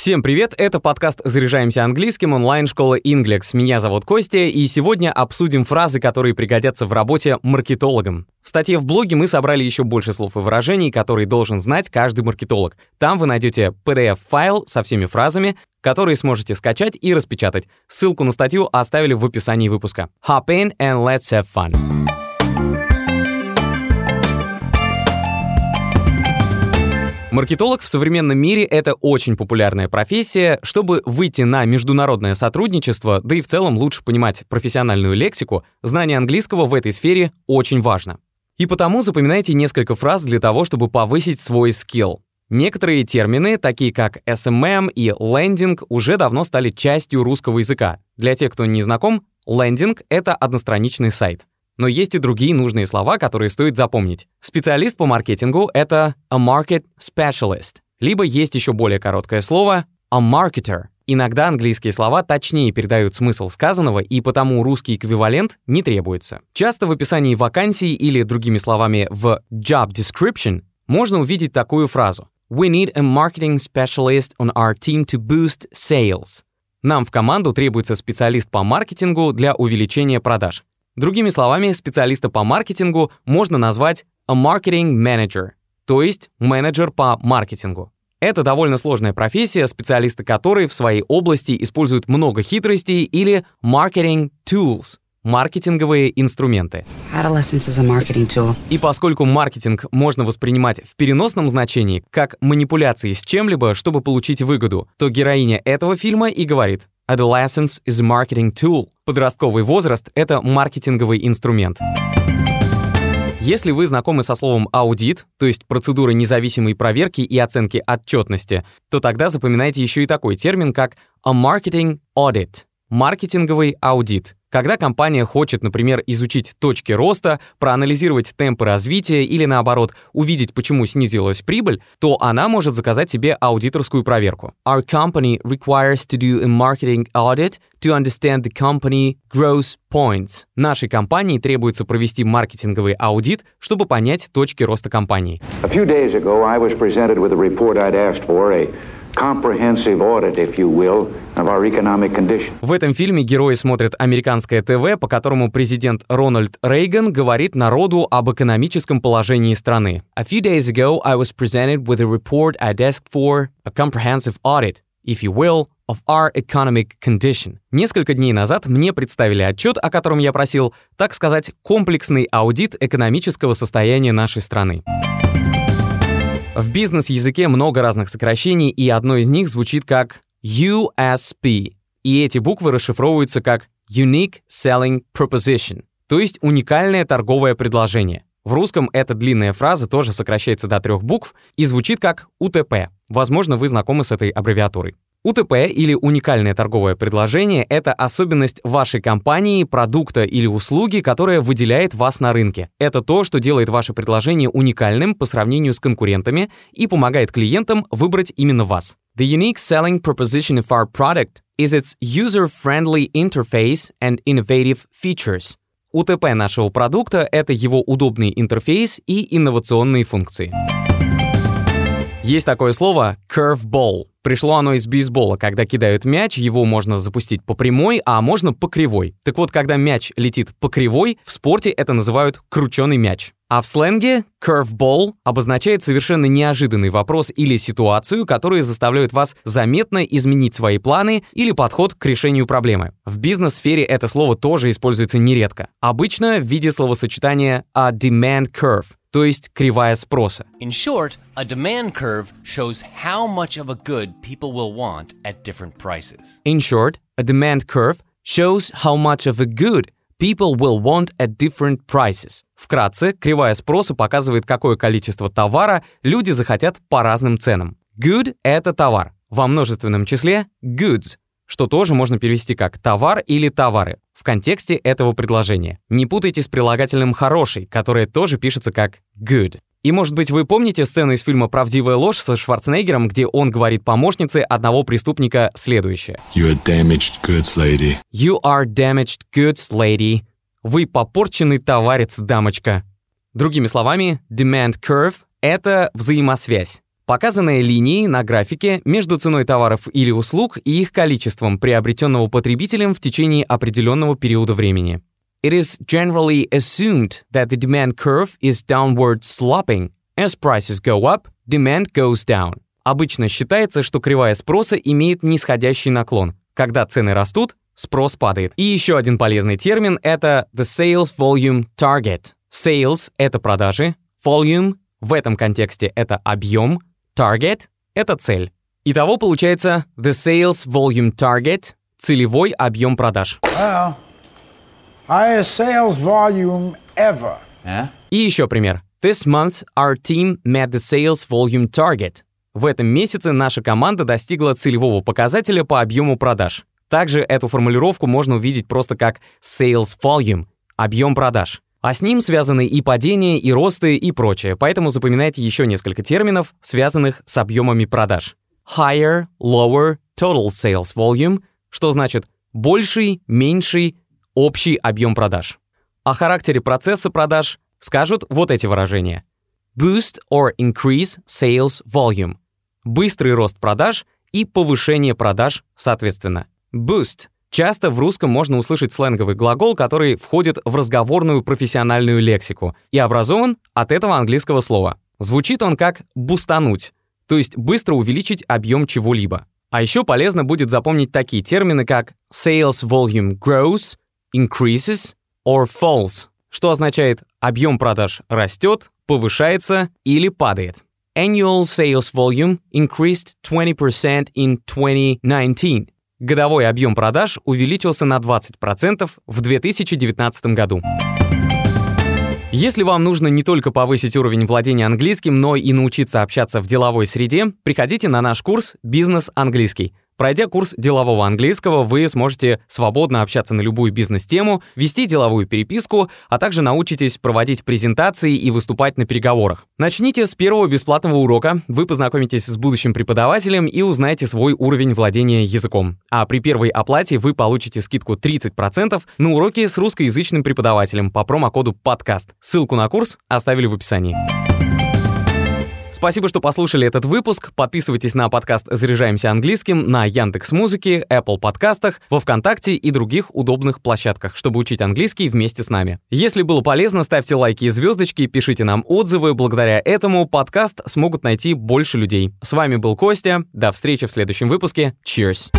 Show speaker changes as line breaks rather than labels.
Всем привет, это подкаст «Заряжаемся английским» онлайн-школы Inglex. Меня зовут Костя, и сегодня обсудим фразы, которые пригодятся в работе маркетологам. В статье в блоге мы собрали еще больше слов и выражений, которые должен знать каждый маркетолог. Там вы найдете PDF-файл со всеми фразами, которые сможете скачать и распечатать. Ссылку на статью оставили в описании выпуска. Hop in and let's have fun. Маркетолог в современном мире — это очень популярная профессия. Чтобы выйти на международное сотрудничество, да и в целом лучше понимать профессиональную лексику, знание английского в этой сфере очень важно. И потому запоминайте несколько фраз для того, чтобы повысить свой скилл. Некоторые термины, такие как SMM и лендинг, уже давно стали частью русского языка. Для тех, кто не знаком, лендинг — это одностраничный сайт. Но есть и другие нужные слова, которые стоит запомнить. Специалист по маркетингу — это a market specialist. Либо есть еще более короткое слово a marketer. Иногда английские слова точнее передают смысл сказанного, и потому русский эквивалент не требуется. Часто в описании вакансий или, другими словами, в job description можно увидеть такую фразу We need a marketing specialist on our team to boost sales. Нам в команду требуется специалист по маркетингу для увеличения продаж. Другими словами, специалиста по маркетингу можно назвать a marketing manager, то есть менеджер по маркетингу. Это довольно сложная профессия, специалисты которой в своей области используют много хитростей или marketing tools, маркетинговые инструменты. И поскольку маркетинг можно воспринимать в переносном значении, как манипуляции с чем-либо, чтобы получить выгоду, то героиня этого фильма и говорит Adolescence is a marketing tool. Подростковый возраст — это маркетинговый инструмент. Если вы знакомы со словом аудит, то есть процедура независимой проверки и оценки отчетности, то тогда запоминайте еще и такой термин, как a marketing audit — маркетинговый аудит — когда компания хочет, например, изучить точки роста, проанализировать темпы развития или, наоборот, увидеть, почему снизилась прибыль, то она может заказать себе аудиторскую проверку. Our company requires to do a marketing audit to understand the company growth points. Нашей компании требуется провести маркетинговый аудит, чтобы понять точки роста компании.
A few days ago, I was presented with a report I'd asked for, a
В этом фильме герои смотрят американское ТВ, по которому президент Рональд Рейган говорит народу об экономическом положении страны. A few days ago, I was presented with a report I'd asked for, a comprehensive audit, if you will, of our economic condition. Несколько дней назад мне представили отчет, о котором я просил, так сказать, комплексный аудит экономического состояния нашей страны. В бизнес-языке много разных сокращений, и одно из них звучит как USP. И эти буквы расшифровываются как Unique Selling Proposition, то есть уникальное торговое предложение. В русском эта длинная фраза тоже сокращается до трех букв и звучит как УТП. Возможно, вы знакомы с этой аббревиатурой. УТП или уникальное торговое предложение — это особенность вашей компании, продукта или услуги, которая выделяет вас на рынке. Это то, что делает ваше предложение уникальным по сравнению с конкурентами и помогает клиентам выбрать именно вас. The unique selling proposition of our product is its user-friendly interface and innovative features. УТП нашего продукта — это его удобный интерфейс и инновационные функции. Есть такое слово curveball. Пришло оно из бейсбола. Когда кидают мяч, его можно запустить по прямой, а можно по кривой. Так вот, когда мяч летит по кривой, в спорте это называют крученый мяч. А в сленге curveball обозначает совершенно неожиданный вопрос или ситуацию, которые заставляют вас заметно изменить свои планы или подход к решению проблемы. В бизнес-сфере это слово тоже используется нередко. Обычно в виде словосочетания a demand curve, то есть кривая спроса.
In short, a demand curve shows how much of a good people will want at different prices.
In short, a demand curve shows how much of a good people will want at different prices. Вкратце, кривая спроса показывает, какое количество товара люди захотят по разным ценам. Good — это товар. Во множественном числе — goods, что тоже можно перевести как «товар» или «товары» в контексте этого предложения. Не путайте с прилагательным «хороший», которое тоже пишется как «good». И, может быть, вы помните сцену из фильма «Правдивая ложь» со Шварценеггером, где он говорит помощнице одного преступника следующее.
You are damaged goods, lady.
You are damaged goods, lady. Вы попорченный товарец, дамочка. Другими словами, demand curve — это взаимосвязь. Показанные линии на графике между ценой товаров или услуг и их количеством, приобретенного потребителем в течение определенного периода времени. It is generally assumed that the demand curve is downward sloping. As prices go up, demand goes down. Обычно считается, что кривая спроса имеет нисходящий наклон. Когда цены растут, спрос падает. И еще один полезный термин — это the sales volume target. Sales — это продажи, volume в этом контексте это объем, target — это цель. Итого получается the sales volume target — целевой объем продаж.
Well, highest sales volume ever.
И еще пример. This month our team met the sales volume target. В этом месяце наша команда достигла целевого показателя по объему продаж. Также эту формулировку можно увидеть просто как sales volume — объем продаж. А с ним связаны и падения, и росты, и прочее, поэтому запоминайте еще несколько терминов, связанных с объемами продаж. Higher, lower, total sales volume, что значит больший, меньший, общий объем продаж. О характере процесса продаж скажут вот эти выражения. Boost or increase sales volume. Быстрый рост продаж и повышение продаж соответственно. Boost. Часто в русском можно услышать сленговый глагол, который входит в разговорную профессиональную лексику и образован от этого английского слова. Звучит он как «бустануть», то есть быстро увеличить объем чего-либо. А еще полезно будет запомнить такие термины, как sales volume grows, increases or falls, что означает объем продаж растет, повышается или падает. Annual sales volume increased 20% in 2019. Годовой объем продаж увеличился на 20% в 2019 году. Если вам нужно не только повысить уровень владения английским, но и научиться общаться в деловой среде, приходите на наш курс «Бизнес английский». Пройдя курс делового английского, вы сможете свободно общаться на любую бизнес-тему, вести деловую переписку, а также научитесь проводить презентации и выступать на переговорах. Начните с первого бесплатного урока, вы познакомитесь с будущим преподавателем и узнаете свой уровень владения языком. А при первой оплате вы получите скидку 30% на уроки с русскоязычным преподавателем по промокоду «Подкаст». Ссылку на курс оставили в описании. Спасибо, что послушали этот выпуск. Подписывайтесь на подкаст «Заряжаемся английским» на Яндекс Музыке, Apple подкастах, во Вконтакте и других удобных площадках, чтобы учить английский вместе с нами. Если было полезно, ставьте лайки и звездочки, пишите нам отзывы. Благодаря этому подкаст смогут найти больше людей. С вами был Костя. До встречи в следующем выпуске. Cheers!